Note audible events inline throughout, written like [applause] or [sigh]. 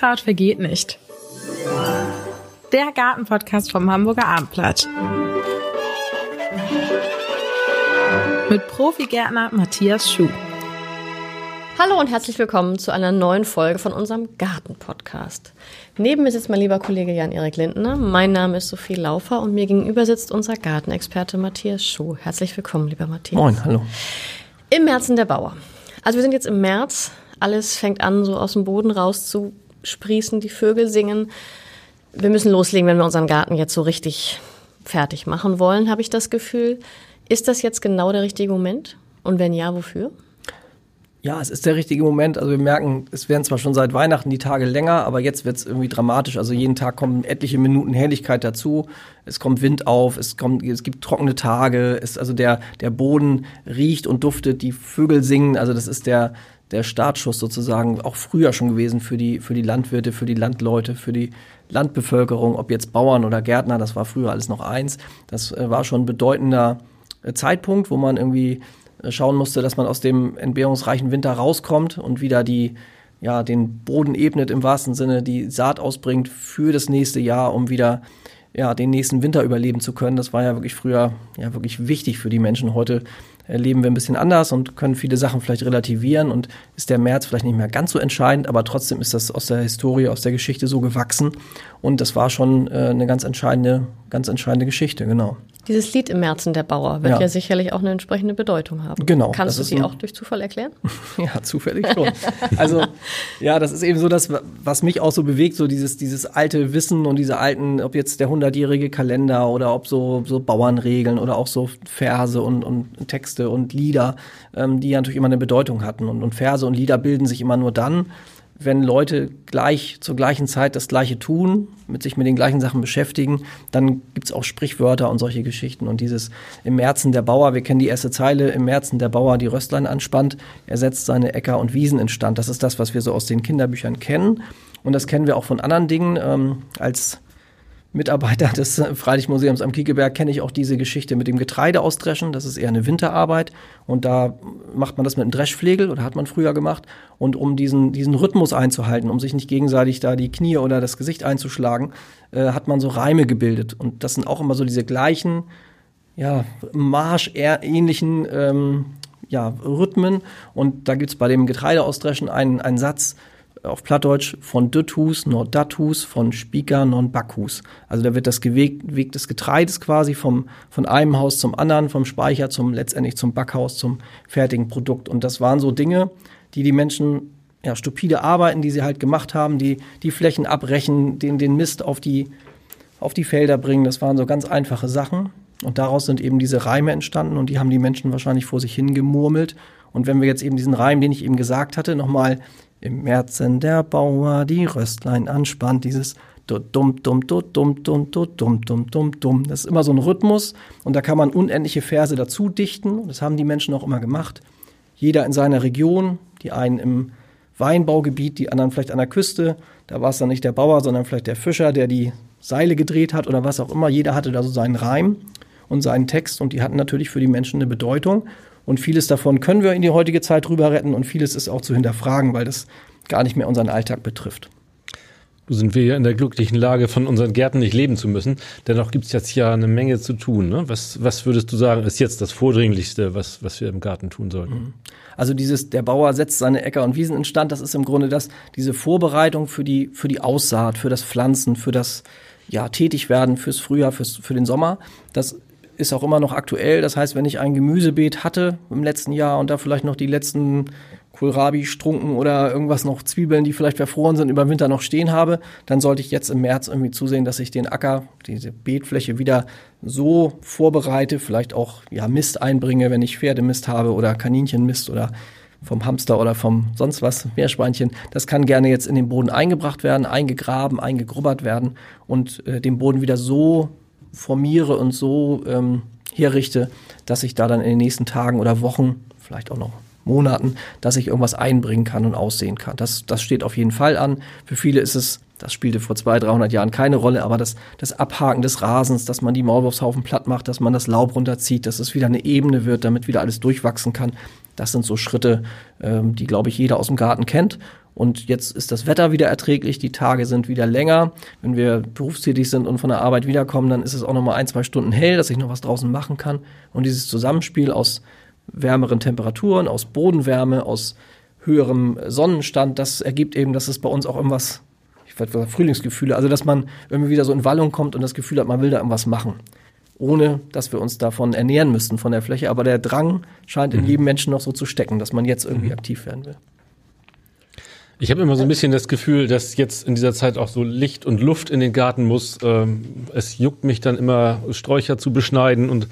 Unkraut vergeht nicht. Der Gartenpodcast vom Hamburger Abendblatt. Mit Profigärtner Matthias Schuh. Hallo und herzlich willkommen zu einer neuen Folge von unserem Garten-Podcast. Neben mir sitzt mein lieber Kollege Jan-Erik Lindner. Mein Name ist Sophie Laufer und mir gegenüber sitzt unser Gartenexperte Matthias Schuh. Herzlich willkommen, lieber Matthias. Moin, hallo. Im Märzen der Bauer. Also wir sind jetzt im März. Alles fängt an, so aus dem Boden raus zu sprießen. Die Vögel singen. Wir müssen loslegen, wenn wir unseren Garten jetzt so richtig fertig machen wollen, habe ich das Gefühl. Ist das jetzt genau der richtige Moment? Und wenn ja, wofür? Ja, es ist der richtige Moment. Also wir merken, es werden zwar schon seit Weihnachten die Tage länger, aber jetzt wird es irgendwie dramatisch. Also jeden Tag kommen etliche Minuten Helligkeit dazu. Es kommt Wind auf, es kommt, es gibt trockene Tage. Es, also der der Boden riecht und duftet, die Vögel singen. Also das ist der der Startschuss sozusagen auch früher schon gewesen für die für die Landwirte, für die Landleute, für die Landbevölkerung, ob jetzt Bauern oder Gärtner. Das war früher alles noch eins. Das äh, war schon ein bedeutender äh, Zeitpunkt, wo man irgendwie äh, schauen musste, dass man aus dem entbehrungsreichen Winter rauskommt und wieder die, ja, den Boden ebnet im wahrsten Sinne, die Saat ausbringt für das nächste Jahr, um wieder ja, den nächsten Winter überleben zu können. Das war ja wirklich früher ja wirklich wichtig für die Menschen. Heute leben wir ein bisschen anders und können viele Sachen vielleicht relativieren und ist der März vielleicht nicht mehr ganz so entscheidend, aber trotzdem ist das aus der Historie, aus der Geschichte so gewachsen und das war schon äh, eine ganz entscheidende, ganz entscheidende Geschichte, genau. Dieses Lied im Märzen der Bauer wird ja, ja sicherlich auch eine entsprechende Bedeutung haben. Genau. Kannst du sie auch durch Zufall erklären? [laughs] ja, zufällig schon. also, ja, das ist eben so das, was mich auch so bewegt, so dieses, dieses alte Wissen und diese alten, ob jetzt der hundertjährige Kalender oder ob so, so Bauernregeln oder auch so Verse und, und Texte und Lieder, ähm, die ja natürlich immer eine Bedeutung hatten. Und, und Verse und Lieder bilden sich immer nur dann, wenn Leute gleich zur gleichen Zeit das Gleiche tun, mit sich mit den gleichen Sachen beschäftigen, dann gibt's auch Sprichwörter und solche Geschichten. Und dieses im Märzen der Bauer, wir kennen die erste Zeile, im Märzen der Bauer die Röstlein anspannt, er setzt seine Äcker und Wiesen instand. Das ist das, was wir so aus den Kinderbüchern kennen. Und das kennen wir auch von anderen Dingen. Ähm, als Mitarbeiter [laughs] des Freilichtmuseums am Kiekeberg kenne ich auch diese Geschichte mit dem Getreide ausdreschen. Das ist eher eine Winterarbeit und da macht man das mit einem Dreschflegel oder hat man früher gemacht. Und um diesen, diesen Rhythmus einzuhalten, um sich nicht gegenseitig da die Knie oder das Gesicht einzuschlagen, äh, hat man so Reime gebildet. Und das sind auch immer so diese gleichen, ja, Marsch-ähnlichen ähm, ja, Rhythmen. Und da gibt's bei dem Getreideausdreschen einen, einen Satz, auf Plattdeutsch von Düthus, nord Dathus, von Spieker, non. Also da wird das Weg, Weg des Getreides quasi vom, von einem Haus zum anderen, vom Speicher zum letztendlich zum Backhaus, zum fertigen Produkt. Und das waren so Dinge, die die Menschen, ja, stupide Arbeiten, die sie halt gemacht haben, die, die Flächen abbrechen, den, den Mist auf die, auf die Felder bringen. Das waren so ganz einfache Sachen. Und daraus sind eben diese Reime entstanden und die haben die Menschen wahrscheinlich vor sich hingemurmelt. Und wenn wir jetzt eben diesen Reim, den ich eben gesagt hatte, nochmal im Märzen der Bauer die Röstlein anspannt, dieses dumm, dumm, dumm, dumm, dumm, dumm, dumm, dumm, dumm. Das ist immer so ein Rhythmus und da kann man unendliche Verse dazu dichten. Das haben die Menschen auch immer gemacht. Jeder in seiner Region, die einen im Weinbaugebiet, die anderen vielleicht an der Küste. Da war es dann nicht der Bauer, sondern vielleicht der Fischer, der die Seile gedreht hat oder was auch immer. Jeder hatte da so seinen Reim und seinen Text und die hatten natürlich für die Menschen eine Bedeutung. Und vieles davon können wir in die heutige Zeit rüber retten und vieles ist auch zu hinterfragen, weil das gar nicht mehr unseren Alltag betrifft. Sind wir ja in der glücklichen Lage, von unseren Gärten nicht leben zu müssen. Dennoch gibt es jetzt ja eine Menge zu tun. Ne? Was, was würdest du sagen, ist jetzt das Vordringlichste, was, was wir im Garten tun sollten? Mhm. Also dieses, der Bauer setzt seine Äcker und Wiesen instand, das ist im Grunde das, diese Vorbereitung für die, für die Aussaat, für das Pflanzen, für das, ja, Tätigwerden fürs Frühjahr, fürs, für den Sommer. Das ist auch immer noch aktuell. Das heißt, wenn ich ein Gemüsebeet hatte im letzten Jahr und da vielleicht noch die letzten Kohlrabi, Strunken oder irgendwas noch Zwiebeln, die vielleicht verfroren sind, über Winter noch stehen habe, dann sollte ich jetzt im März irgendwie zusehen, dass ich den Acker, diese Beetfläche wieder so vorbereite, vielleicht auch ja Mist einbringe, wenn ich Pferdemist habe oder Kaninchenmist oder vom Hamster oder vom sonst was, Meerschweinchen. Das kann gerne jetzt in den Boden eingebracht werden, eingegraben, eingegrubbert werden und äh, den Boden wieder so formiere und so ähm, herrichte, dass ich da dann in den nächsten Tagen oder Wochen, vielleicht auch noch Monaten, dass ich irgendwas einbringen kann und aussehen kann. Das, das steht auf jeden Fall an. Für viele ist es, das spielte vor 200, 300 Jahren keine Rolle, aber das, das Abhaken des Rasens, dass man die Maulwurfshaufen platt macht, dass man das Laub runterzieht, dass es wieder eine Ebene wird, damit wieder alles durchwachsen kann, Das sind so Schritte, ähm, die, glaube ich, jeder aus dem Garten kennt. Und jetzt ist das Wetter wieder erträglich, die Tage sind wieder länger. Wenn wir berufstätig sind und von der Arbeit wiederkommen, dann ist es auch noch mal ein, zwei Stunden hell, dass ich noch was draußen machen kann. Und dieses Zusammenspiel aus wärmeren Temperaturen, aus Bodenwärme, aus höherem Sonnenstand, das ergibt eben, dass es bei uns auch irgendwas, ich würde sagen, Frühlingsgefühle, also dass man irgendwie wieder so in Wallung kommt und das Gefühl hat, man will da irgendwas machen. Ohne dass wir uns davon ernähren müssten von der Fläche. Aber der Drang scheint in jedem Menschen noch so zu stecken, dass man jetzt irgendwie aktiv werden will. Ich habe immer so ein bisschen das Gefühl, dass jetzt in dieser Zeit auch so Licht und Luft in den Garten muss. Ähm, es juckt mich dann immer, Sträucher zu beschneiden. Und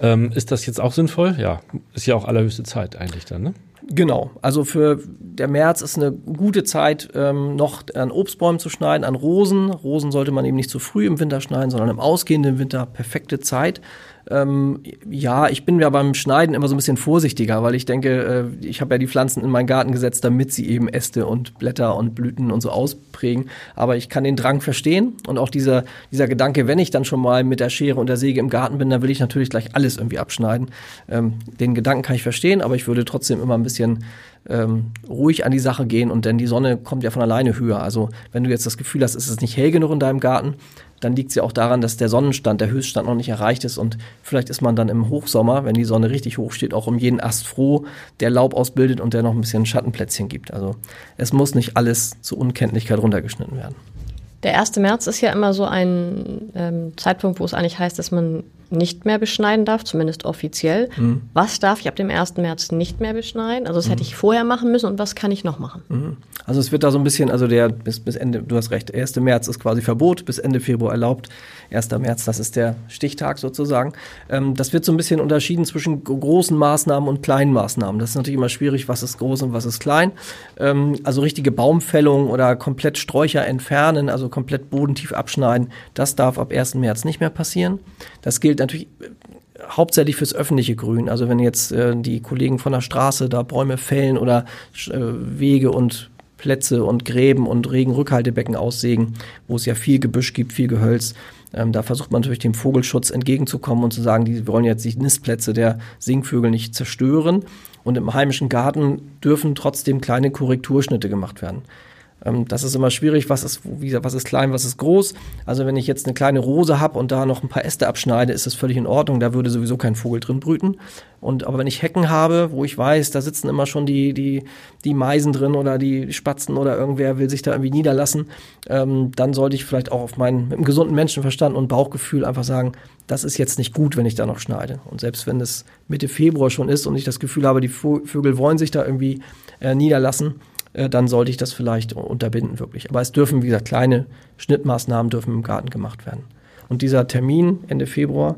ähm, ist das jetzt auch sinnvoll? Ja, ist ja auch allerhöchste Zeit eigentlich dann, ne? Genau, also für der März ist eine gute Zeit, ähm, noch an Obstbäumen zu schneiden, an Rosen. Rosen sollte man eben nicht zu früh im Winter schneiden, sondern im ausgehenden Winter perfekte Zeit. Ähm, ja, ich bin ja beim Schneiden immer so ein bisschen vorsichtiger, weil ich denke, äh, ich habe ja die Pflanzen in meinen Garten gesetzt, damit sie eben Äste und Blätter und Blüten und so ausprägen. Aber ich kann den Drang verstehen und auch dieser, dieser Gedanke, wenn ich dann schon mal mit der Schere und der Säge im Garten bin, dann will ich natürlich gleich alles irgendwie abschneiden. Ähm, den Gedanken kann ich verstehen, aber ich würde trotzdem immer ein bisschen ähm, ruhig an die Sache gehen und denn die Sonne kommt ja von alleine höher. Also wenn du jetzt das Gefühl hast, ist es nicht hell genug in deinem Garten, dann liegt es ja auch daran, dass der Sonnenstand, der Höchststand noch nicht erreicht ist und vielleicht ist man dann im Hochsommer, wenn die Sonne richtig hoch steht, auch um jeden Ast froh, der Laub ausbildet und der noch ein bisschen Schattenplätzchen gibt. Also es muss nicht alles zur Unkenntlichkeit runtergeschnitten werden. Der 1. März ist ja immer so ein ähm, Zeitpunkt, wo es eigentlich heißt, dass man nicht mehr beschneiden darf, zumindest offiziell. Mhm. Was darf ich ab dem 1. März nicht mehr beschneiden? Also das mhm. hätte ich vorher machen müssen und was kann ich noch machen? Mhm. Also es wird da so ein bisschen, also der bis, bis Ende, du hast recht, 1. März ist quasi Verbot, bis Ende Februar erlaubt. 1. März, das ist der Stichtag sozusagen. Ähm, das wird so ein bisschen unterschieden zwischen großen Maßnahmen und kleinen Maßnahmen. Das ist natürlich immer schwierig, was ist groß und was ist klein. Ähm, also richtige Baumfällung oder komplett Sträucher entfernen, also komplett bodentief abschneiden, das darf ab 1. März nicht mehr passieren. Das gilt natürlich äh, hauptsächlich fürs öffentliche Grün. Also wenn jetzt äh, die Kollegen von der Straße da Bäume fällen oder äh, Wege und Plätze und Gräben und Regenrückhaltebecken aussägen, wo es ja viel Gebüsch gibt, viel Gehölz. Ähm, da versucht man natürlich dem Vogelschutz entgegenzukommen und zu sagen, die wollen jetzt die Nistplätze der Singvögel nicht zerstören. Und im heimischen Garten dürfen trotzdem kleine Korrekturschnitte gemacht werden. Ähm, das ist immer schwierig, was ist, wie was ist klein, was ist groß. Also wenn ich jetzt eine kleine Rose habe und da noch ein paar Äste abschneide, ist das völlig in Ordnung. Da würde sowieso kein Vogel drin brüten. Und aber wenn ich Hecken habe, wo ich weiß, da sitzen immer schon die die die Meisen drin oder die Spatzen oder irgendwer will sich da irgendwie niederlassen, ähm, dann sollte ich vielleicht auch auf meinen mit einem gesunden Menschenverstand und Bauchgefühl einfach sagen, das ist jetzt nicht gut, wenn ich da noch schneide. Und selbst wenn es Mitte Februar schon ist und ich das Gefühl habe, die Vögel wollen sich da irgendwie äh, niederlassen, äh, dann sollte ich das vielleicht unterbinden wirklich. Aber es dürfen, wie gesagt, kleine Schnittmaßnahmen dürfen im Garten gemacht werden. Und dieser Termin Ende Februar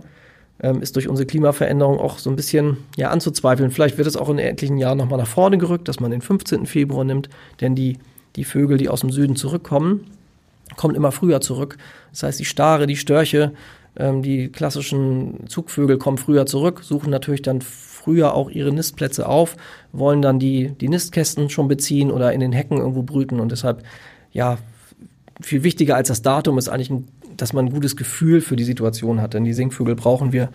ähm, ist durch unsere Klimaveränderung auch so ein bisschen ja, anzuzweifeln. Vielleicht wird es auch in etlichen Jahren nochmal nach vorne gerückt, dass man den 15. Februar nimmt, denn die, die Vögel, die aus dem Süden zurückkommen, kommen immer früher zurück. Das heißt, die Stare, die Störche, ähm, die klassischen Zugvögel kommen früher zurück, suchen natürlich dann früher auch ihre Nistplätze auf, wollen dann die, die Nistkästen schon beziehen oder in den Hecken irgendwo brüten und deshalb, ja, viel wichtiger als das Datum ist eigentlich, ein, dass man ein gutes Gefühl für die Situation hat, denn die Singvögel brauchen wir,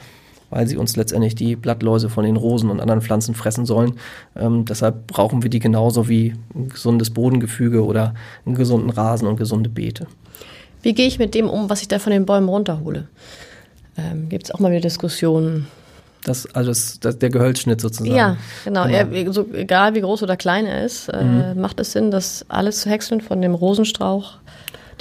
weil sie uns letztendlich die Blattläuse von den Rosen und anderen Pflanzen fressen sollen. Ähm, deshalb brauchen wir die genauso wie ein gesundes Bodengefüge oder einen gesunden Rasen und gesunde Beete. Wie gehe ich mit dem um, was ich da von den Bäumen runterhole? Ähm, Gibt es auch mal wieder Diskussionen, das, also das, das, der Gehölzschnitt sozusagen. Ja, genau. genau. Er, so, egal wie groß oder klein er ist, äh, mhm. macht es Sinn, das alles zu häckseln, von dem Rosenstrauch,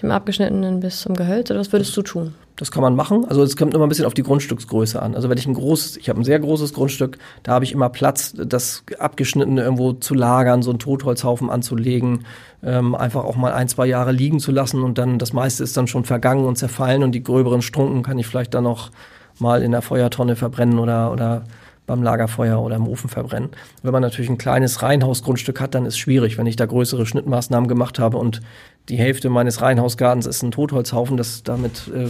dem abgeschnittenen bis zum Gehölz? Oder was würdest du tun? Das kann man machen. Also es kommt immer ein bisschen auf die Grundstücksgröße an. Also wenn ich ein großes, ich habe ein sehr großes Grundstück, da habe ich immer Platz, das abgeschnittene irgendwo zu lagern, so einen Totholzhaufen anzulegen, ähm, einfach auch mal ein, zwei Jahre liegen zu lassen und dann das meiste ist dann schon vergangen und zerfallen und die gröberen Strunken kann ich vielleicht dann noch mal in der Feuertonne verbrennen oder, oder beim Lagerfeuer oder im Ofen verbrennen. Wenn man natürlich ein kleines Reihenhausgrundstück hat, dann ist es schwierig, wenn ich da größere Schnittmaßnahmen gemacht habe und die Hälfte meines Reihenhausgartens ist ein Totholzhaufen, das, damit äh,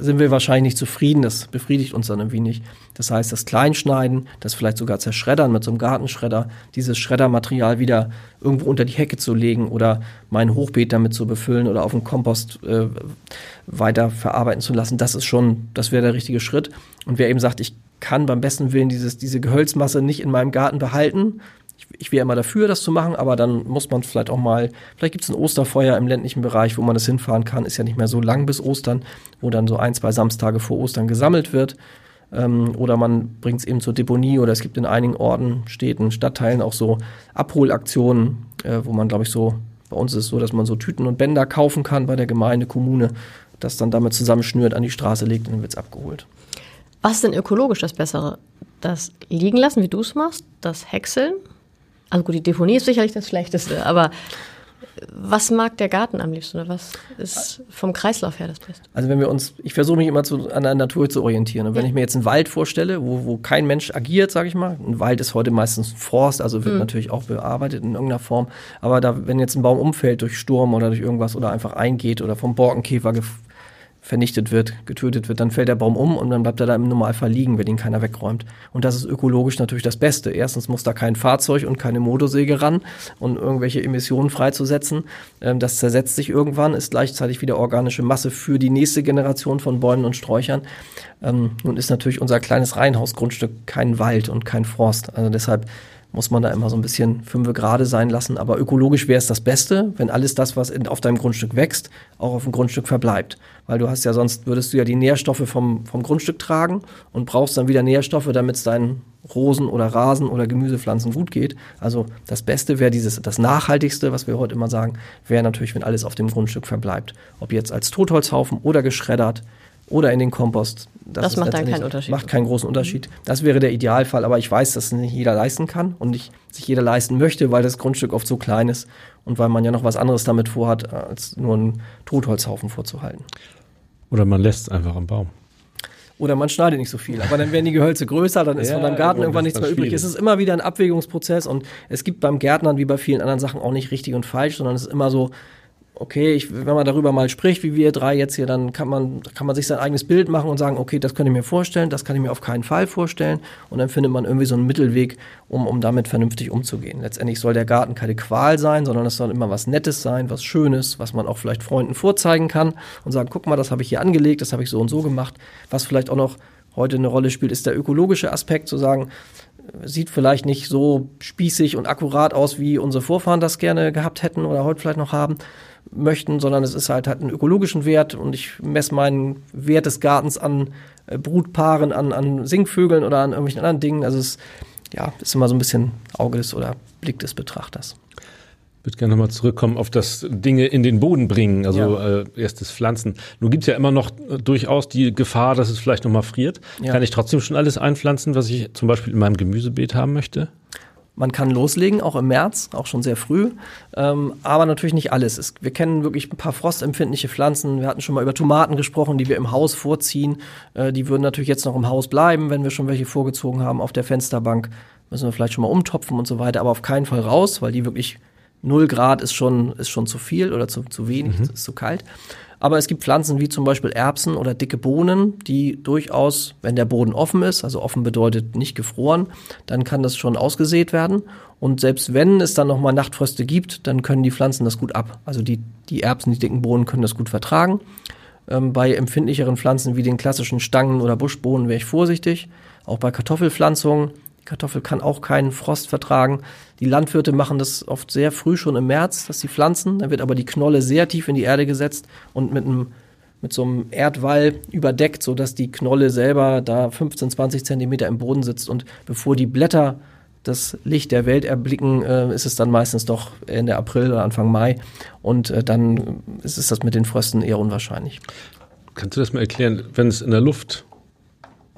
sind wir wahrscheinlich nicht zufrieden, das befriedigt uns dann irgendwie nicht. Das heißt, das Kleinschneiden, das vielleicht sogar zerschreddern mit so einem Gartenschredder, dieses Schreddermaterial wieder irgendwo unter die Hecke zu legen oder mein Hochbeet damit zu befüllen oder auf dem Kompost äh, weiter verarbeiten zu lassen, das ist schon, das wäre der richtige Schritt. Und wer eben sagt, ich kann beim besten Willen dieses, diese Gehölzmasse nicht in meinem Garten behalten. Ich, ich wäre immer dafür, das zu machen, aber dann muss man vielleicht auch mal, vielleicht gibt es ein Osterfeuer im ländlichen Bereich, wo man das hinfahren kann. Ist ja nicht mehr so lang bis Ostern, wo dann so ein, zwei Samstage vor Ostern gesammelt wird. Ähm, oder man bringt es eben zur Deponie oder es gibt in einigen Orten, Städten, Stadtteilen auch so Abholaktionen, äh, wo man, glaube ich, so, bei uns ist es so, dass man so Tüten und Bänder kaufen kann bei der Gemeinde, Kommune, das dann damit zusammenschnürt, an die Straße legt und dann wird es abgeholt. Was ist denn ökologisch das Bessere? Das liegen lassen, wie du es machst, das Häckseln? Also gut, die Deponie ist sicherlich das Schlechteste, aber was mag der Garten am liebsten oder was ist vom Kreislauf her das Beste? Also wenn wir uns, ich versuche mich immer zu, an der Natur zu orientieren. Und wenn ja. ich mir jetzt einen Wald vorstelle, wo, wo kein Mensch agiert, sage ich mal, ein Wald ist heute meistens Forst, also wird mhm. natürlich auch bearbeitet in irgendeiner Form. Aber da, wenn jetzt ein Baum umfällt durch Sturm oder durch irgendwas oder einfach eingeht oder vom Borkenkäfer vernichtet wird, getötet wird, dann fällt der Baum um und dann bleibt er da im Normalfall liegen, wenn ihn keiner wegräumt. Und das ist ökologisch natürlich das Beste. Erstens muss da kein Fahrzeug und keine Motorsäge ran und irgendwelche Emissionen freizusetzen. Ähm, das zersetzt sich irgendwann, ist gleichzeitig wieder organische Masse für die nächste Generation von Bäumen und Sträuchern. Ähm, nun ist natürlich unser kleines Reihenhausgrundstück kein Wald und kein Forst. Also deshalb muss man da immer so ein bisschen fünfe gerade sein lassen. Aber ökologisch wäre es das Beste, wenn alles das, was in, auf deinem Grundstück wächst, auch auf dem Grundstück verbleibt. Weil du hast ja sonst, würdest du ja die Nährstoffe vom, vom Grundstück tragen und brauchst dann wieder Nährstoffe, damit es deinen Rosen oder Rasen oder Gemüsepflanzen gut geht. Also das Beste wäre dieses, das Nachhaltigste, was wir heute immer sagen, wäre natürlich, wenn alles auf dem Grundstück verbleibt. Ob jetzt als Totholzhaufen oder geschreddert oder in den Kompost. Das, das macht dann keinen Unterschied. Macht keinen großen Unterschied. Das wäre der Idealfall, aber ich weiß, dass es nicht jeder leisten kann und nicht sich jeder leisten möchte, weil das Grundstück oft so klein ist und weil man ja noch was anderes damit vorhat, als nur einen Totholzhaufen vorzuhalten. Oder man lässt es einfach am Baum. Oder man schneidet nicht so viel. Aber dann werden die Gehölze größer, dann ist ja, von deinem Garten irgendwann nichts mehr übrig. Es ist immer wieder ein Abwägungsprozess und es gibt beim Gärtnern wie bei vielen anderen Sachen auch nicht richtig und falsch, sondern es ist immer so, okay, ich, wenn man darüber mal spricht, wie wir drei jetzt hier, dann kann man, kann man sich sein eigenes Bild machen und sagen, okay, das könnte ich mir vorstellen, das kann ich mir auf keinen Fall vorstellen. Und dann findet man irgendwie so einen Mittelweg, um, um damit vernünftig umzugehen. Letztendlich soll der Garten keine Qual sein, sondern es soll immer was Nettes sein, was Schönes, was man auch vielleicht Freunden vorzeigen kann und sagen, guck mal, das habe ich hier angelegt, das habe ich so und so gemacht. Was vielleicht auch noch heute eine Rolle spielt, ist der ökologische Aspekt, zu sagen, sieht vielleicht nicht so spießig und akkurat aus, wie unsere Vorfahren das gerne gehabt hätten oder heute vielleicht noch haben möchten, sondern es ist halt, hat einen ökologischen Wert und ich messe meinen Wert des Gartens an äh, Brutpaaren, an, an Singvögeln oder an irgendwelchen anderen Dingen. Also es ja, ist immer so ein bisschen Auge des oder Blick des Betrachters. Ich würde gerne nochmal zurückkommen auf das Dinge in den Boden bringen, also ja. äh, erstes Pflanzen. Nun gibt es ja immer noch äh, durchaus die Gefahr, dass es vielleicht nochmal friert. Ja. Kann ich trotzdem schon alles einpflanzen, was ich zum Beispiel in meinem Gemüsebeet haben möchte? Man kann loslegen, auch im März, auch schon sehr früh, ähm, aber natürlich nicht alles. Es, wir kennen wirklich ein paar frostempfindliche Pflanzen. Wir hatten schon mal über Tomaten gesprochen, die wir im Haus vorziehen. Äh, die würden natürlich jetzt noch im Haus bleiben, wenn wir schon welche vorgezogen haben auf der Fensterbank. Müssen wir vielleicht schon mal umtopfen und so weiter, aber auf keinen Fall raus, weil die wirklich 0 Grad ist schon, ist schon zu viel oder zu, zu wenig, mhm. ist zu kalt. Aber es gibt Pflanzen wie zum Beispiel Erbsen oder dicke Bohnen, die durchaus, wenn der Boden offen ist, also offen bedeutet nicht gefroren, dann kann das schon ausgesät werden. Und selbst wenn es dann nochmal Nachtfröste gibt, dann können die Pflanzen das gut ab. Also die, die Erbsen, die dicken Bohnen können das gut vertragen. Ähm, bei empfindlicheren Pflanzen wie den klassischen Stangen- oder Buschbohnen wäre ich vorsichtig. Auch bei Kartoffelpflanzungen die Kartoffel kann auch keinen Frost vertragen. Die Landwirte machen das oft sehr früh schon im März, dass sie pflanzen. Dann wird aber die Knolle sehr tief in die Erde gesetzt und mit einem mit so einem Erdwall überdeckt, sodass die Knolle selber da 15, 20 Zentimeter im Boden sitzt. Und bevor die Blätter das Licht der Welt erblicken, äh, ist es dann meistens doch Ende April oder Anfang Mai. Und äh, dann ist es das mit den Frösten eher unwahrscheinlich. Kannst du das mal erklären, wenn es in der Luft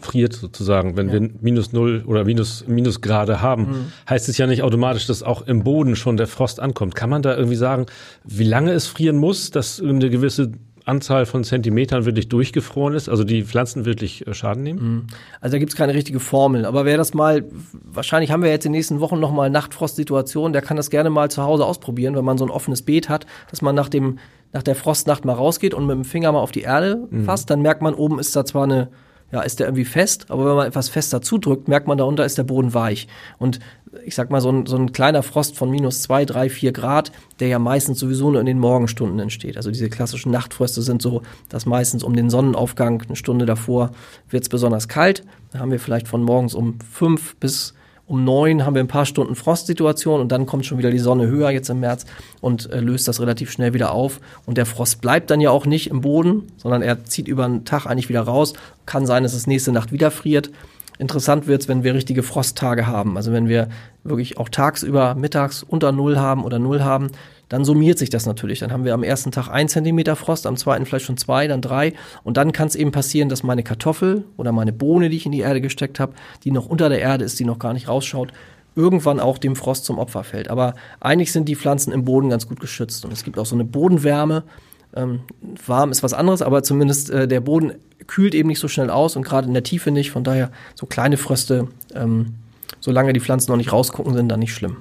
friert sozusagen. Wenn ja. wir minus null oder minus, Minusgrade haben, mhm. heißt es ja nicht automatisch, dass auch im Boden schon der Frost ankommt. Kann man da irgendwie sagen, wie lange es frieren muss, dass eine gewisse Anzahl von Zentimetern wirklich durchgefroren ist, also die Pflanzen wirklich äh, Schaden nehmen? Mhm. Also da gibt es keine richtige Formel, aber wer das mal, wahrscheinlich haben wir jetzt in den nächsten Wochen nochmal Nachtfrostsituation, der kann das gerne mal zu Hause ausprobieren, wenn man so ein offenes Beet hat, dass man nach dem nach der Frostnacht mal rausgeht und mit dem Finger mal auf die Erde mhm. fasst, dann merkt man, oben ist da zwar eine ja, ist der irgendwie fest, aber wenn man etwas fester zudrückt, merkt man, darunter ist der Boden weich. Und ich sag mal, so ein, so ein kleiner Frost von minus zwei, drei, vier Grad, der ja meistens sowieso nur in den Morgenstunden entsteht. Also diese klassischen Nachtfröste sind so, dass meistens um den Sonnenaufgang, eine Stunde davor, wird es besonders kalt. Da haben wir vielleicht von morgens um fünf bis um neun haben wir ein paar Stunden Frostsituation und dann kommt schon wieder die Sonne höher jetzt im März und äh, löst das relativ schnell wieder auf. Und der Frost bleibt dann ja auch nicht im Boden, sondern er zieht über den Tag eigentlich wieder raus. Kann sein, dass es nächste Nacht wieder friert. Interessant wird's, wenn wir richtige Frosttage haben. Also wenn wir wirklich auch tagsüber mittags unter Null haben oder Null haben, dann summiert sich das natürlich. Dann haben wir am ersten Tag ein Zentimeter Frost, am zweiten vielleicht schon zwei, dann drei. Und dann kann es eben passieren, dass meine Kartoffel oder meine Bohne, die ich in die Erde gesteckt habe, die noch unter der Erde ist, die noch gar nicht rausschaut, irgendwann auch dem Frost zum Opfer fällt. Aber eigentlich sind die Pflanzen im Boden ganz gut geschützt. Und es gibt auch so eine Bodenwärme. Ähm, warm ist was anderes, aber zumindest äh, der Boden kühlt eben nicht so schnell aus und gerade in der Tiefe nicht. Von daher so kleine Fröste, ähm, solange die Pflanzen noch nicht rausgucken, sind dann nicht schlimm.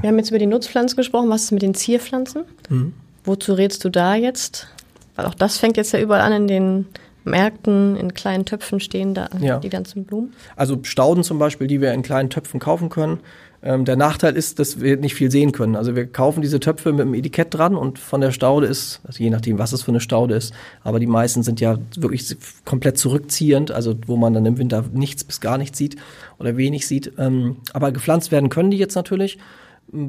Wir haben jetzt über die Nutzpflanzen gesprochen. Was ist mit den Zierpflanzen? Mhm. Wozu rätst du da jetzt? Weil auch das fängt jetzt ja überall an in den Märkten, in kleinen Töpfen stehen da Ja. die ganzen Blumen. Also Stauden zum Beispiel, die wir in kleinen Töpfen kaufen können. Ähm, der Nachteil ist, dass wir nicht viel sehen können. Also wir kaufen diese Töpfe mit einem Etikett dran und von der Staude ist, also je nachdem, was es für eine Staude ist, aber die meisten sind ja wirklich komplett zurückziehend, also wo man dann im Winter nichts bis gar nichts sieht oder wenig sieht. Ähm, aber gepflanzt werden können die jetzt natürlich.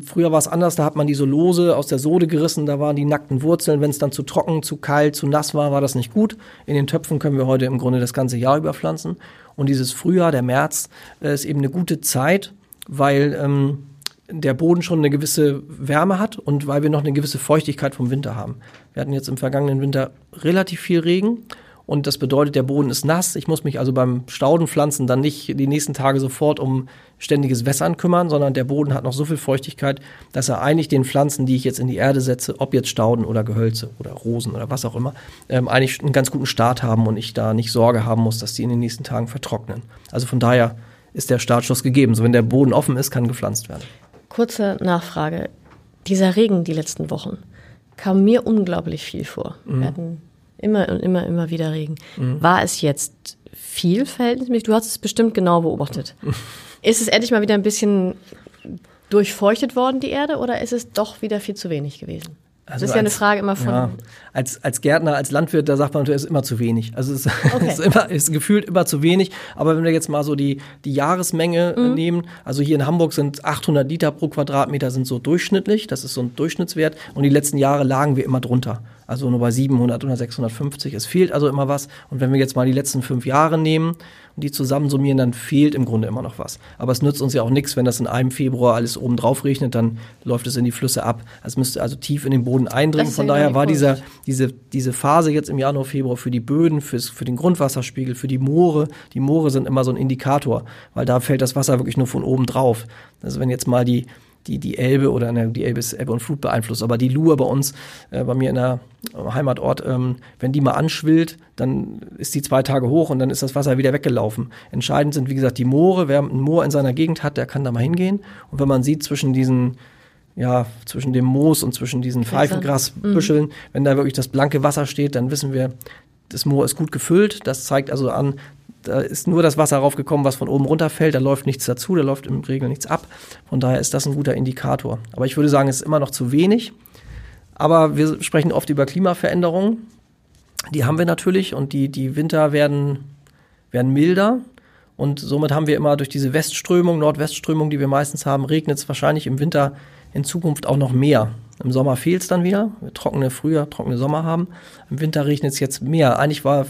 Früher war es anders, da hat man die so lose aus der Sode gerissen, da waren die nackten Wurzeln. Wenn es dann zu trocken, zu kalt, zu nass war, war das nicht gut. In den Töpfen können wir heute im Grunde das ganze Jahr über pflanzen. Und dieses Frühjahr, der März, äh, ist eben eine gute Zeit, weil ähm, der Boden schon eine gewisse Wärme hat und weil wir noch eine gewisse Feuchtigkeit vom Winter haben. Wir hatten jetzt im vergangenen Winter relativ viel Regen und das bedeutet, der Boden ist nass. Ich muss mich also beim Staudenpflanzen dann nicht die nächsten Tage sofort um ständiges Wässern kümmern, sondern der Boden hat noch so viel Feuchtigkeit, dass er eigentlich den Pflanzen, die ich jetzt in die Erde setze, ob jetzt Stauden oder Gehölze oder Rosen oder was auch immer, ähm, eigentlich einen ganz guten Start haben und ich da nicht Sorge haben muss, dass die in den nächsten Tagen vertrocknen. Also von daher ist der Startschuss gegeben. So wenn der Boden offen ist, kann gepflanzt werden. Kurze Nachfrage. Dieser Regen die letzten Wochen kam mir unglaublich viel vor. Wir hatten immer und immer, immer wieder Regen. War es jetzt viel verhältnismäßig? Du hast es bestimmt genau beobachtet. [laughs] ist es endlich mal wieder ein bisschen durchfeuchtet worden, die Erde, oder ist es doch wieder viel zu wenig gewesen? das ist ja eine Frage immer von. Ja, als, als Gärtner, als Landwirt, da sagt man natürlich, es ist immer zu wenig. Also es ist, [laughs] Okay. ist, immer, es ist gefühlt immer zu wenig. Aber wenn wir jetzt mal so die, die Jahresmenge Mhm. äh, nehmen, also hier in Hamburg sind 800 Liter pro Quadratmeter sind so durchschnittlich. Das ist so ein Durchschnittswert. Und die letzten Jahre lagen wir immer drunter. Also nur bei 700 oder 650. Es fehlt also immer was. Und wenn wir jetzt mal die letzten fünf Jahre nehmen und die zusammensummieren, dann fehlt im Grunde immer noch was. Aber es nützt uns ja auch nichts, wenn das in einem Februar alles oben drauf regnet, dann läuft es in die Flüsse ab. Es müsste also tief in den Boden eindringen. Von daher war dieser, diese, diese Phase jetzt im Januar, Februar für die Böden, fürs, für den Grundwasserspiegel, für die Moore. Die Moore sind immer so ein Indikator, weil da fällt das Wasser wirklich nur von oben drauf. Also wenn jetzt mal die, die, die Elbe oder ne, die Elbe ist Ebbe und Flut beeinflusst, aber die Lur bei uns, äh, bei mir in der Heimatort, ähm, wenn die mal anschwillt, dann ist die zwei Tage hoch und dann ist das Wasser wieder weggelaufen. Entscheidend sind, wie gesagt, die Moore. Wer ein Moor in seiner Gegend hat, der kann da mal hingehen. Und wenn man sieht zwischen diesen ja, zwischen dem Moos und zwischen diesen Pfeifengrasbüscheln, wenn da wirklich das blanke Wasser steht, dann wissen wir, das Moor ist gut gefüllt. Das zeigt also an, da ist nur das Wasser raufgekommen, was von oben runterfällt. Da läuft nichts dazu, da läuft im Regel nichts ab. Von daher ist das ein guter Indikator. Aber ich würde sagen, es ist immer noch zu wenig. Aber wir sprechen oft über Klimaveränderungen. Die haben wir natürlich und die, die Winter werden, werden milder. Und somit haben wir immer durch diese Westströmung, Nordwestströmung, die wir meistens haben, regnet es wahrscheinlich im Winter in Zukunft auch noch mehr. Im Sommer fehlt es dann wieder. Wir trockene Frühjahr, trockene Sommer haben. Im Winter regnet es jetzt mehr. Eigentlich war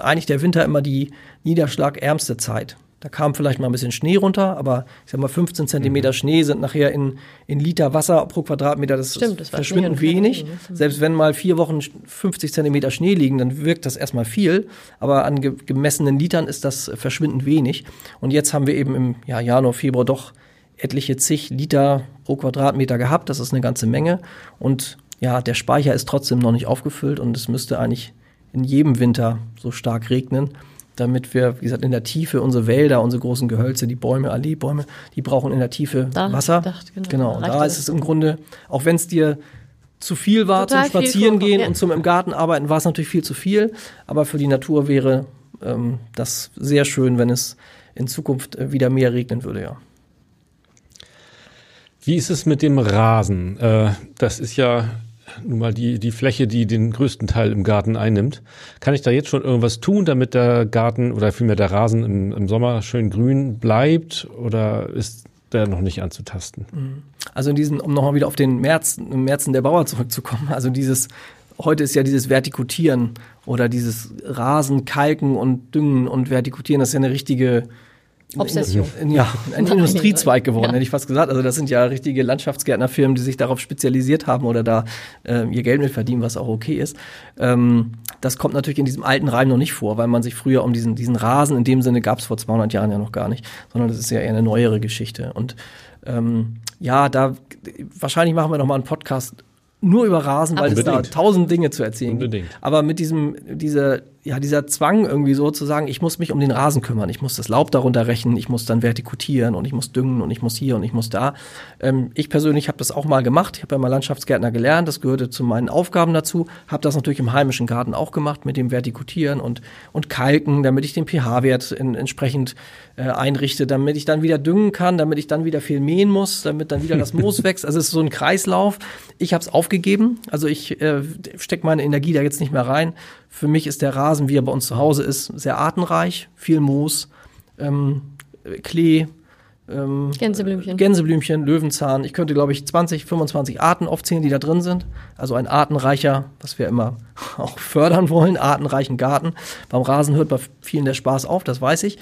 eigentlich der Winter immer die niederschlagärmste Zeit. Da kam vielleicht mal ein bisschen Schnee runter, aber ich sag mal 15 Mhm. Zentimeter Schnee sind nachher in, in Liter Wasser pro Quadratmeter. Das Stimmt, ist das kein wenig. Ne? Selbst wenn mal vier Wochen 50 Zentimeter Schnee liegen, dann wirkt das erstmal viel. Aber an ge gemessenen Litern ist das verschwindend wenig. Und jetzt haben wir eben im ja, Januar, Februar doch etliche zig Liter pro Quadratmeter gehabt. Das ist eine ganze Menge. Und ja, der Speicher ist trotzdem noch nicht aufgefüllt und es müsste eigentlich in jedem Winter so stark regnen, damit wir, wie gesagt, in der Tiefe unsere Wälder, unsere großen Gehölze, die Bäume, Alleebäume, die brauchen in der Tiefe Da Wasser. gedacht, genau. genau. Da Und reicht da ja ist es im Grunde, auch wenn es dir zu viel war Total zum Kurve, ja. und zum im Garten arbeiten, war es natürlich viel zu viel. Aber für die Natur wäre ähm, das sehr schön, wenn es in Zukunft äh, wieder mehr regnen würde, ja. Wie ist es mit dem Rasen? Äh, das ist ja nun mal die, die Fläche, die den größten Teil im Garten einnimmt. Kann ich da jetzt schon irgendwas tun, damit der Garten oder vielmehr der Rasen im, im Sommer schön grün bleibt oder ist der noch nicht anzutasten? Also in diesen, um nochmal wieder auf den März, Märzen der Bauer zurückzukommen, [laughs] also dieses, heute ist ja dieses Vertikutieren oder dieses Rasen, Kalken und Düngen und Vertikutieren, das ist ja eine richtige Obsession. Ja, ein Industriezweig geworden, ja. hätte ich fast gesagt. Also das sind ja richtige Landschaftsgärtnerfirmen, die sich darauf spezialisiert haben oder da äh, ihr Geld mit verdienen, was auch okay ist. Ähm, das kommt natürlich in diesem alten Reim noch nicht vor, weil man sich früher um diesen, diesen Rasen, in dem Sinne gab es vor 200 Jahren ja noch gar nicht, sondern das ist ja eher eine neuere Geschichte. Und ähm, ja, da wahrscheinlich machen wir noch mal einen Podcast nur über Rasen, weil es da Unbedingt. tausend Dinge zu erzählen Unbedingt. gibt. Aber mit diesem, diese, ja, dieser Zwang irgendwie so zu sagen, ich muss mich um den Rasen kümmern, ich muss das Laub darunter rächen, ich muss dann vertikutieren und ich muss düngen und ich muss hier und ich muss da. Ähm, ich persönlich habe das auch mal gemacht. Ich habe ja mal Landschaftsgärtner gelernt, das gehörte zu meinen Aufgaben dazu. Habe das natürlich im heimischen Garten auch gemacht mit dem Vertikutieren und, und Kalken, damit ich den pH-Wert entsprechend äh, einrichte, damit ich dann wieder düngen kann, damit ich dann wieder viel mähen muss, damit dann wieder das [laughs] Moos wächst. Also es ist so ein Kreislauf. Ich habe es aufgegeben. Also ich äh, stecke meine Energie da jetzt nicht mehr rein. Für mich ist der Rasen, wie er bei uns zu Hause ist, sehr artenreich, viel Moos, ähm, Klee, ähm, Gänseblümchen. Gänseblümchen, Löwenzahn. Ich könnte, glaube ich, 20, 25 Arten aufzählen, die da drin sind. Also ein artenreicher, was wir immer [laughs] auch fördern wollen, artenreichen Garten. Beim Rasen hört bei vielen der Spaß auf, das weiß ich.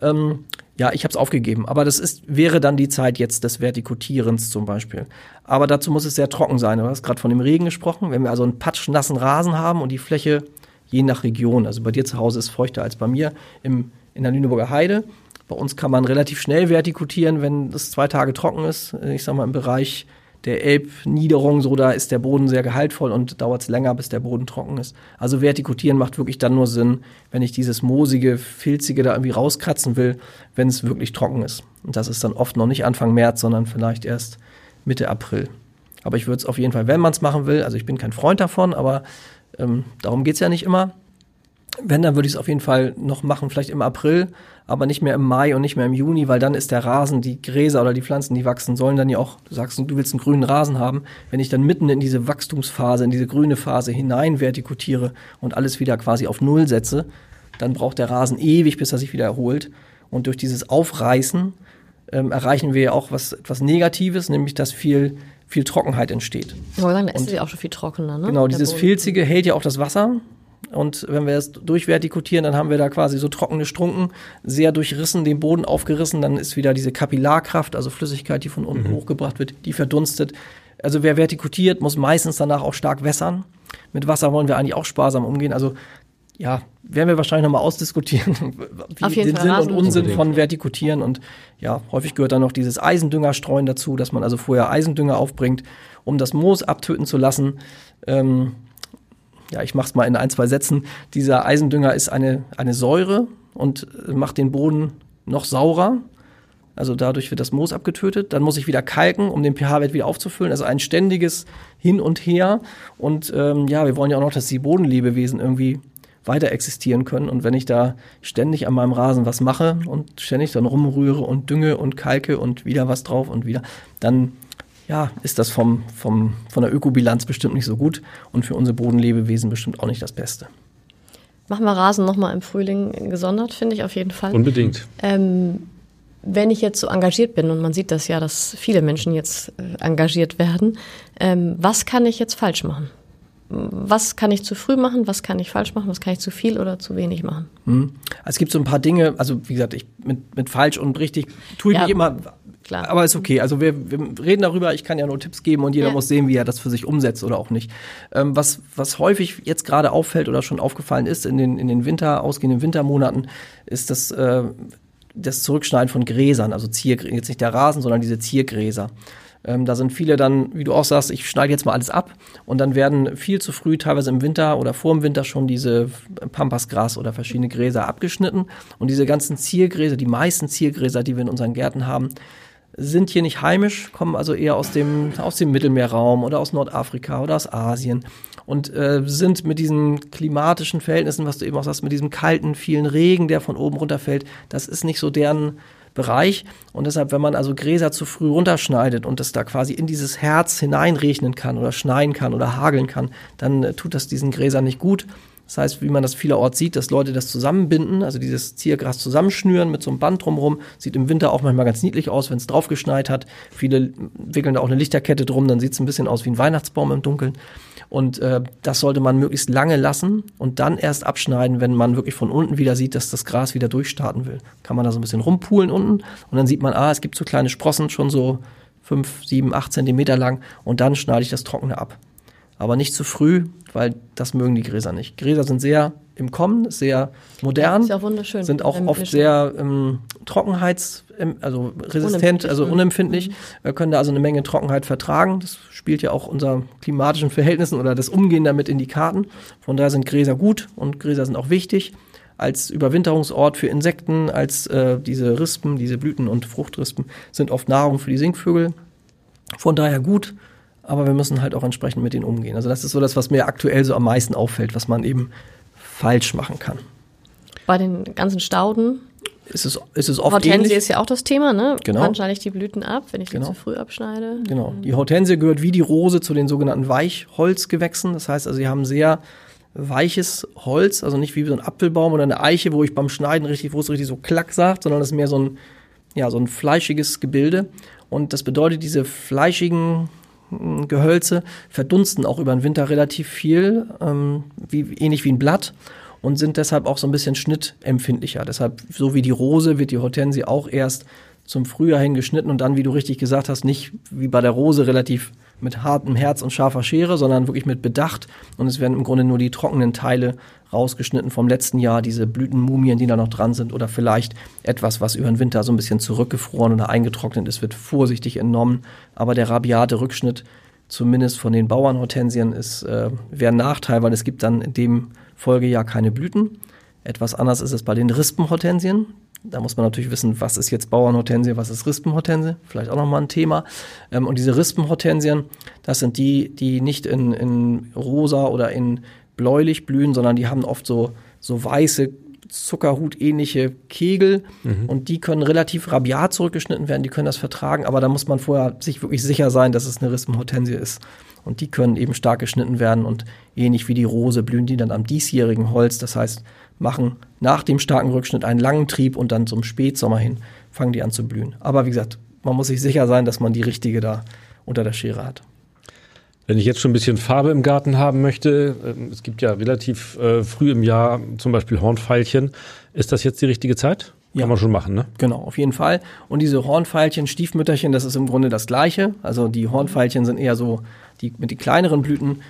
Ähm, ja, ich habe es aufgegeben. Aber das ist, wäre dann die Zeit jetzt des Vertikutierens zum Beispiel. Aber dazu muss es sehr trocken sein. Du hast gerade von dem Regen gesprochen. Wenn wir also einen patschnassen Rasen haben und die Fläche je nach Region, also bei dir zu Hause ist feuchter als bei mir, im, in der Lüneburger Heide. Bei uns kann man relativ schnell vertikutieren, wenn es zwei Tage trocken ist. Ich sag mal im Bereich der Elbniederung, so da ist der Boden sehr gehaltvoll und dauert es länger, bis der Boden trocken ist. Also vertikutieren macht wirklich dann nur Sinn, wenn ich dieses moosige, filzige da irgendwie rauskratzen will, wenn es wirklich trocken ist. Und das ist dann oft noch nicht Anfang März, sondern vielleicht erst Mitte April. Aber ich würde es auf jeden Fall, wenn man es machen will, also ich bin kein Freund davon, aber ähm, darum geht's ja nicht immer. Wenn, dann würde ich es auf jeden Fall noch machen, vielleicht im April, aber nicht mehr im Mai und nicht mehr im Juni, weil dann ist der Rasen, die Gräser oder die Pflanzen, die wachsen, sollen dann ja auch, du sagst, du willst einen grünen Rasen haben. Wenn ich dann mitten in diese Wachstumsphase, in diese grüne Phase hinein vertikutiere und alles wieder quasi auf Null setze, dann braucht der Rasen ewig, bis er sich wieder erholt. Und durch dieses Aufreißen ähm, erreichen wir ja auch was, etwas Negatives, nämlich dass viel, viel Trockenheit entsteht. Ich wollte sagen, da ist ja auch schon viel trockener, ne? Genau, dieses. Filzige hält ja auch das Wasser. Und wenn wir es durchvertikutieren, dann haben wir da quasi so trockene Strunken, sehr durchrissen, den Boden aufgerissen, dann ist wieder diese Kapillarkraft, also Flüssigkeit, die von unten hochgebracht wird, die verdunstet. Also wer vertikutiert, muss meistens danach auch stark wässern. Mit Wasser wollen wir eigentlich auch sparsam umgehen. Also ja, werden wir wahrscheinlich nochmal ausdiskutieren, [laughs] wie Auf jeden den Fall Sinn und Unsinn von Vertikutieren. Und ja, häufig gehört dann noch dieses Eisendüngerstreuen dazu, dass man also vorher Eisendünger aufbringt, um das Moos abtöten zu lassen. Ähm, ja, ich mach's mal in ein, zwei Sätzen. Dieser Eisendünger ist eine, eine Säure und äh, macht den Boden noch saurer. Also dadurch wird das Moos abgetötet. Dann muss ich wieder kalken, um den pH-Wert wieder aufzufüllen. Also ein ständiges Hin und Her. Und ähm, ja, wir wollen ja auch noch, dass die Bodenlebewesen irgendwie weiter existieren können. Und wenn ich da ständig an meinem Rasen was mache und ständig dann rumrühre und dünge und kalke und wieder was drauf und wieder, dann ja, ist das vom, vom, von der Ökobilanz bestimmt nicht so gut und für unsere Bodenlebewesen bestimmt auch nicht das Beste. Machen wir Rasen nochmal im Frühling gesondert, finde ich auf jeden Fall. Unbedingt. Ähm, wenn ich jetzt so engagiert bin, und man sieht das ja, dass viele Menschen jetzt äh, engagiert werden, ähm, was kann ich jetzt falsch machen? Was kann ich zu früh machen? Was kann ich falsch machen? Was kann ich zu viel oder zu wenig machen? Hm. Es gibt so ein paar Dinge, also wie gesagt, ich mit, mit falsch und richtig tue ich Ja, mich immer, klar. aber ist okay. Also wir, wir reden darüber, ich kann ja nur Tipps geben und jeder Ja. muss sehen, wie er das für sich umsetzt oder auch nicht. Ähm, was, was häufig jetzt gerade auffällt oder schon aufgefallen ist in den, in den Winter, ausgehenden Wintermonaten, ist das, äh, das Zurückschneiden von Gräsern, also Ziergräser, jetzt nicht der Rasen, sondern diese Ziergräser. Ähm, da sind viele dann, wie du auch sagst, ich schneide jetzt mal alles ab und dann werden viel zu früh, teilweise im Winter oder vor dem Winter schon diese Pampasgras oder verschiedene Gräser abgeschnitten und diese ganzen Ziergräser, die meisten Ziergräser, die wir in unseren Gärten haben, sind hier nicht heimisch, kommen also eher aus dem, aus dem Mittelmeerraum oder aus Nordafrika oder aus Asien und äh, sind mit diesen klimatischen Verhältnissen, was du eben auch sagst, mit diesem kalten, vielen Regen, der von oben runterfällt, das ist nicht so deren Bereich. Und deshalb, wenn man also Gräser zu früh runterschneidet und es da quasi in dieses Herz hineinregnen kann oder schneien kann oder hageln kann, dann äh, tut das diesen Gräsern nicht gut. Das heißt, wie man das vielerorts sieht, dass Leute das zusammenbinden, also dieses Ziergras zusammenschnüren mit so einem Band drumherum. Sieht im Winter auch manchmal ganz niedlich aus, wenn es draufgeschneit hat. Viele wickeln da auch eine Lichterkette drum, dann sieht es ein bisschen aus wie ein Weihnachtsbaum im Dunkeln. Und äh, das sollte man möglichst lange lassen und dann erst abschneiden, wenn man wirklich von unten wieder sieht, dass das Gras wieder durchstarten will. Kann man da so ein bisschen rumpulen unten und dann sieht man, ah, es gibt so kleine Sprossen, schon so fünf, sieben, acht Zentimeter lang und dann schneide ich das Trockene ab. Aber nicht zu früh, weil das mögen die Gräser nicht. Gräser sind sehr im Kommen, sehr modern, Ist auch sind auch oft sehr ähm, Trockenheits, ähm, also resistent, Unempfindlich, also mhm. unempfindlich. Wir können da also eine Menge Trockenheit vertragen. Das spielt ja auch unser klimatischen Verhältnissen oder das Umgehen damit in die Karten. Von daher sind Gräser gut und Gräser sind auch wichtig als Überwinterungsort für Insekten, als äh, diese Rispen, diese Blüten- und Fruchtrispen sind oft Nahrung für die Singvögel. Von daher gut, aber wir müssen halt auch entsprechend mit denen umgehen. Also das ist so das, was mir aktuell so am meisten auffällt, was man eben falsch machen kann. Bei den ganzen Stauden. Ist es, ist es oft Hortensie ähnlich? ist ja auch das Thema, ne? Genau. Wann schneide ich die Blüten ab, wenn ich Genau. die zu früh abschneide? Genau. Die Hortensie gehört wie die Rose zu den sogenannten Weichholzgewächsen. Das heißt also, sie haben sehr weiches Holz, also nicht wie so ein Apfelbaum oder eine Eiche, wo ich beim Schneiden richtig, wo es richtig so klack sagt, sondern das ist mehr so ein, ja, so ein fleischiges Gebilde. Und das bedeutet, diese fleischigen Gehölze verdunsten auch über den Winter relativ viel, ähm, wie, ähnlich wie ein Blatt und sind deshalb auch so ein bisschen schnittempfindlicher. Deshalb, so wie die Rose, wird die Hortensie auch erst zum Frühjahr hin geschnitten und dann, wie du richtig gesagt hast, nicht wie bei der Rose relativ mit hartem Herz und scharfer Schere, sondern wirklich mit Bedacht. Und es werden im Grunde nur die trockenen Teile rausgeschnitten vom letzten Jahr, diese Blütenmumien, die da noch dran sind, oder vielleicht etwas, was über den Winter so ein bisschen zurückgefroren oder eingetrocknet ist, wird vorsichtig entnommen. Aber der rabiate Rückschnitt, zumindest von den Bauernhortensien, ist äh, wäre ein Nachteil, weil es gibt dann in dem Folgejahr keine Blüten. Etwas anders ist es bei den Rispenhortensien. Da muss man natürlich wissen, was ist jetzt Bauernhortensie, was ist Rispenhortensie. Vielleicht auch nochmal ein Thema. Ähm, und diese Rispenhortensien, das sind die, die nicht in, in rosa oder in bläulich blühen, sondern die haben oft so, so weiße, Zuckerhut-ähnliche Kegel und die können relativ rabiat zurückgeschnitten werden, die können das vertragen, aber da muss man vorher sich wirklich sicher sein, dass es eine Rispenhortensie ist. Und die können eben stark geschnitten werden und ähnlich wie die Rose blühen die dann am diesjährigen Holz. Das heißt, machen nach dem starken Rückschnitt einen langen Trieb und dann zum Spätsommer hin fangen die an zu blühen. Aber wie gesagt, man muss sich sicher sein, dass man die richtige da unter der Schere hat. Wenn ich jetzt schon ein bisschen Farbe im Garten haben möchte, ähm, es gibt ja relativ äh, früh im Jahr zum Beispiel Hornfeilchen, ist das jetzt die richtige Zeit? Kann Ja. man schon machen, ne? Genau, auf jeden Fall. Und diese Hornfeilchen, Stiefmütterchen, das ist im Grunde das Gleiche. Also die Hornfeilchen sind eher so die mit den kleineren Blüten.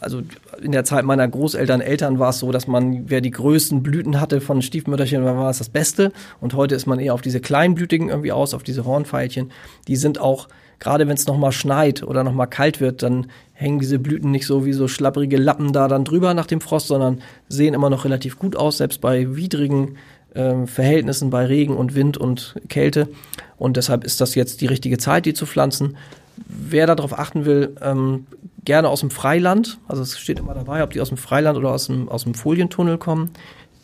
Also in der Zeit meiner Großeltern, Eltern war es so, dass man, wer die größten Blüten hatte von Stiefmütterchen, war es das Beste. Und heute ist man eher auf diese kleinblütigen irgendwie aus, auf diese Hornfeilchen. Die sind auch, gerade wenn es nochmal schneit oder nochmal kalt wird, dann hängen diese Blüten nicht so wie so schlapprige Lappen da dann drüber nach dem Frost, sondern sehen immer noch relativ gut aus, selbst bei widrigen ähm, Verhältnissen bei Regen und Wind und Kälte. Und deshalb ist das jetzt die richtige Zeit, die zu pflanzen. Wer darauf achten will, ähm, gerne aus dem Freiland, also es steht immer dabei, ob die aus dem Freiland oder aus dem, aus dem Folientunnel kommen.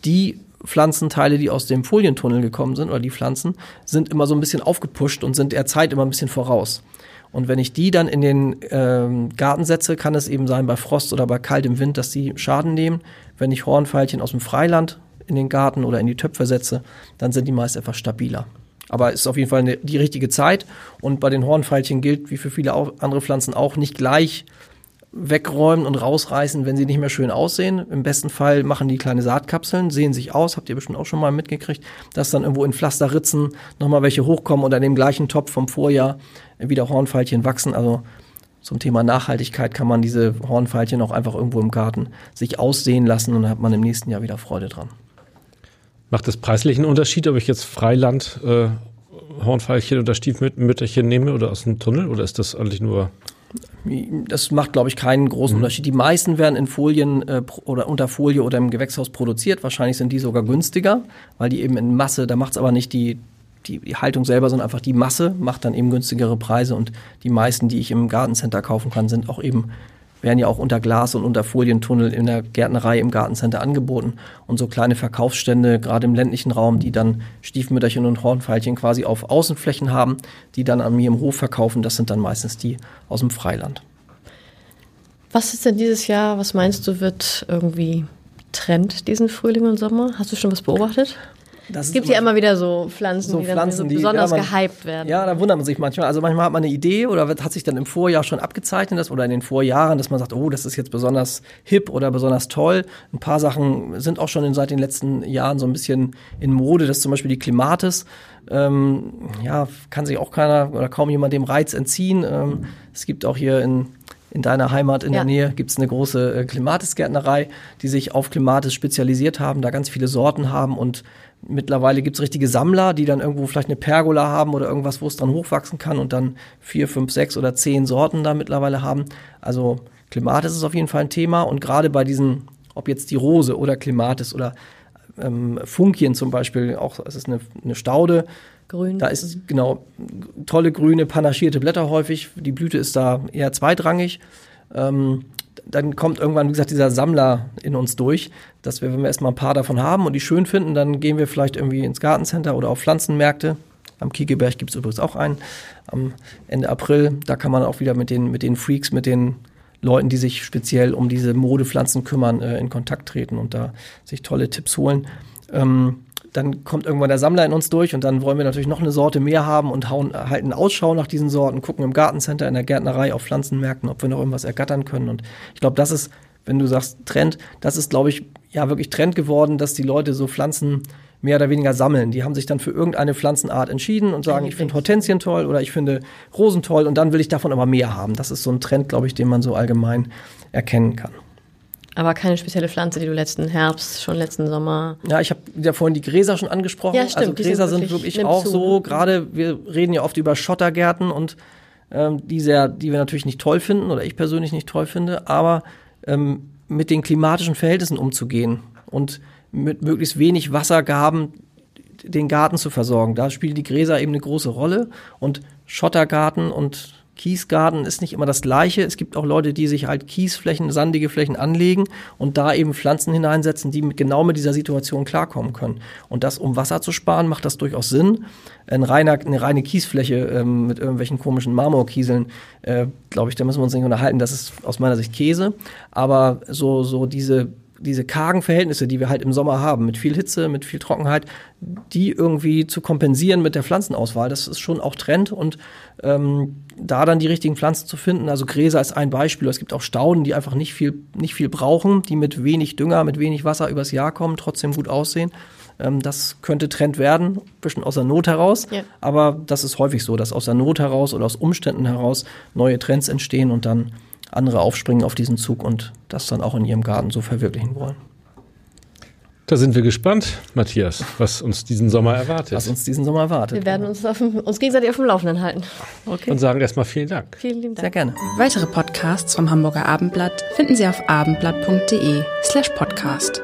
Die Pflanzenteile, die aus dem Folientunnel gekommen sind, oder die Pflanzen, sind immer so ein bisschen aufgepusht und sind der Zeit immer ein bisschen voraus. Und wenn ich die dann in den ähm, Garten setze, kann es eben sein, bei Frost oder bei kaltem Wind, dass die Schaden nehmen. Wenn ich Hornfeilchen aus dem Freiland in den Garten oder in die Töpfe setze, dann sind die meist etwas stabiler. Aber es ist auf jeden Fall die richtige Zeit. Und bei den Hornfeilchen gilt, wie für viele andere Pflanzen auch, nicht gleich wegräumen und rausreißen, wenn sie nicht mehr schön aussehen. Im besten Fall machen die kleine Saatkapseln, sehen sich aus, habt ihr bestimmt auch schon mal mitgekriegt, dass dann irgendwo in Pflasterritzen nochmal welche hochkommen oder in dem gleichen Topf vom Vorjahr wieder Hornfeilchen wachsen. Also zum Thema Nachhaltigkeit kann man diese Hornfeilchen auch einfach irgendwo im Garten sich aussehen lassen und dann hat man im nächsten Jahr wieder Freude dran. Macht es preislich einen Unterschied, ob ich jetzt Freiland äh, Hornfeilchen oder Stiefmütterchen nehme oder aus dem Tunnel oder ist das eigentlich nur Das macht, glaube ich, keinen großen Unterschied. Die meisten werden in Folien äh, oder unter Folie oder im Gewächshaus produziert. Wahrscheinlich sind die sogar günstiger, weil die eben in Masse, da macht es aber nicht die die, die Haltung selber, sondern einfach die Masse macht dann eben günstigere Preise und die meisten, die ich im Gartencenter kaufen kann, sind auch eben werden ja auch unter Glas und unter Folientunnel in der Gärtnerei im Gartencenter angeboten. Und so kleine Verkaufsstände, gerade im ländlichen Raum, die dann Stiefmütterchen und Hornfeilchen quasi auf Außenflächen haben, die dann an mir im Hof verkaufen, das sind dann meistens die aus dem Freiland. Was ist denn dieses Jahr, was meinst du, wird irgendwie Trend diesen Frühling und Sommer? Hast du schon was beobachtet? Es gibt ja immer wieder so Pflanzen, so die, Pflanzen, so die besonders ja, man, gehypt werden. Ja, da wundert man sich manchmal. Also manchmal hat man eine Idee oder hat sich dann im Vorjahr schon abgezeichnet das, oder in den Vorjahren, dass man sagt, oh, das ist jetzt besonders hip oder besonders toll. Ein paar Sachen sind auch schon in, seit den letzten Jahren so ein bisschen in Mode. Das ist zum Beispiel die Klimatis. Ähm, ja, kann sich auch keiner oder kaum jemand dem Reiz entziehen. Ähm, es gibt auch hier in in deiner Heimat in ja. der Nähe gibt es eine große äh, Klimatis-Gärtnerei, die sich auf Klimatis spezialisiert haben, da ganz viele Sorten haben und Mittlerweile gibt's richtige Sammler, die dann irgendwo vielleicht eine Pergola haben oder irgendwas, wo es dran hochwachsen kann und dann vier, fünf, sechs oder zehn Sorten da mittlerweile haben. Also Klimatis ist auf jeden Fall ein Thema und gerade bei diesen, ob jetzt die Rose oder Klimatis oder ähm, Funkien zum Beispiel, auch es ist eine, eine Staude. Grün. Da ist genau tolle grüne panaschierte Blätter häufig. Die Blüte ist da eher zweitrangig. Ähm, dann kommt irgendwann, wie gesagt, dieser Sammler in uns durch, dass wir, wenn wir erstmal ein paar davon haben und die schön finden, dann gehen wir vielleicht irgendwie ins Gartencenter oder auf Pflanzenmärkte. Am Kiekeberg gibt es übrigens auch einen. Am Ende April, da kann man auch wieder mit den, mit den Freaks, mit den Leuten, die sich speziell um diese Modepflanzen kümmern, äh, in Kontakt treten und da sich tolle Tipps holen. Ähm, dann kommt irgendwann der Sammler in uns durch und dann wollen wir natürlich noch eine Sorte mehr haben und hauen, halten Ausschau nach diesen Sorten, gucken im Gartencenter, in der Gärtnerei, auf Pflanzenmärkten, ob wir noch irgendwas ergattern können. Und ich glaube, das ist, wenn du sagst Trend, das ist, glaube ich, ja wirklich Trend geworden, dass die Leute so Pflanzen mehr oder weniger sammeln. Die haben sich dann für irgendeine Pflanzenart entschieden und sagen, ich finde Hortensien toll oder ich finde Rosen toll und dann will ich davon aber mehr haben. Das ist so ein Trend, glaube ich, den man so allgemein erkennen kann. Aber keine spezielle Pflanze, die du letzten Herbst, schon letzten Sommer. Ja, ich habe ja vorhin die Gräser schon angesprochen. Ja, stimmt, also Gräser sind wirklich, sind wirklich auch zu. so, gerade wir reden ja oft über Schottergärten und ähm, die sehr, die wir natürlich nicht toll finden oder ich persönlich nicht toll finde, aber ähm, mit den klimatischen Verhältnissen umzugehen und mit möglichst wenig Wassergaben den Garten zu versorgen. Da spielen die Gräser eben eine große Rolle und Schottergarten und Kiesgarten ist nicht immer das gleiche. Es gibt auch Leute, die sich halt Kiesflächen, sandige Flächen anlegen und da eben Pflanzen hineinsetzen, die mit, genau mit dieser Situation klarkommen können. Und das, um Wasser zu sparen, macht das durchaus Sinn. Ein reiner, eine reine Kiesfläche ähm, mit irgendwelchen komischen Marmorkieseln, äh, glaube ich, da müssen wir uns nicht unterhalten. Das ist aus meiner Sicht Käse. Aber so, so diese diese kargen Verhältnisse, die wir halt im Sommer haben, mit viel Hitze, mit viel Trockenheit, die irgendwie zu kompensieren mit der Pflanzenauswahl, das ist schon auch Trend und ähm, da dann die richtigen Pflanzen zu finden, also Gräser ist ein Beispiel, es gibt auch Stauden, die einfach nicht viel, nicht viel brauchen, die mit wenig Dünger, mit wenig Wasser übers Jahr kommen, trotzdem gut aussehen. Ähm, das könnte Trend werden, ein bisschen aus der Not heraus, ja. aber das ist häufig so, dass aus der Not heraus oder aus Umständen heraus neue Trends entstehen und dann andere aufspringen auf diesen Zug und das dann auch in ihrem Garten so verwirklichen wollen. Da sind wir gespannt, Matthias, was uns diesen Sommer erwartet. Was uns diesen Sommer erwartet. Wir werden uns, auf, uns gegenseitig auf dem Laufenden halten. Okay. Und sagen erstmal vielen Dank. Vielen lieben Dank. Sehr gerne. Weitere Podcasts vom Hamburger Abendblatt finden Sie auf abendblatt.de slash podcast.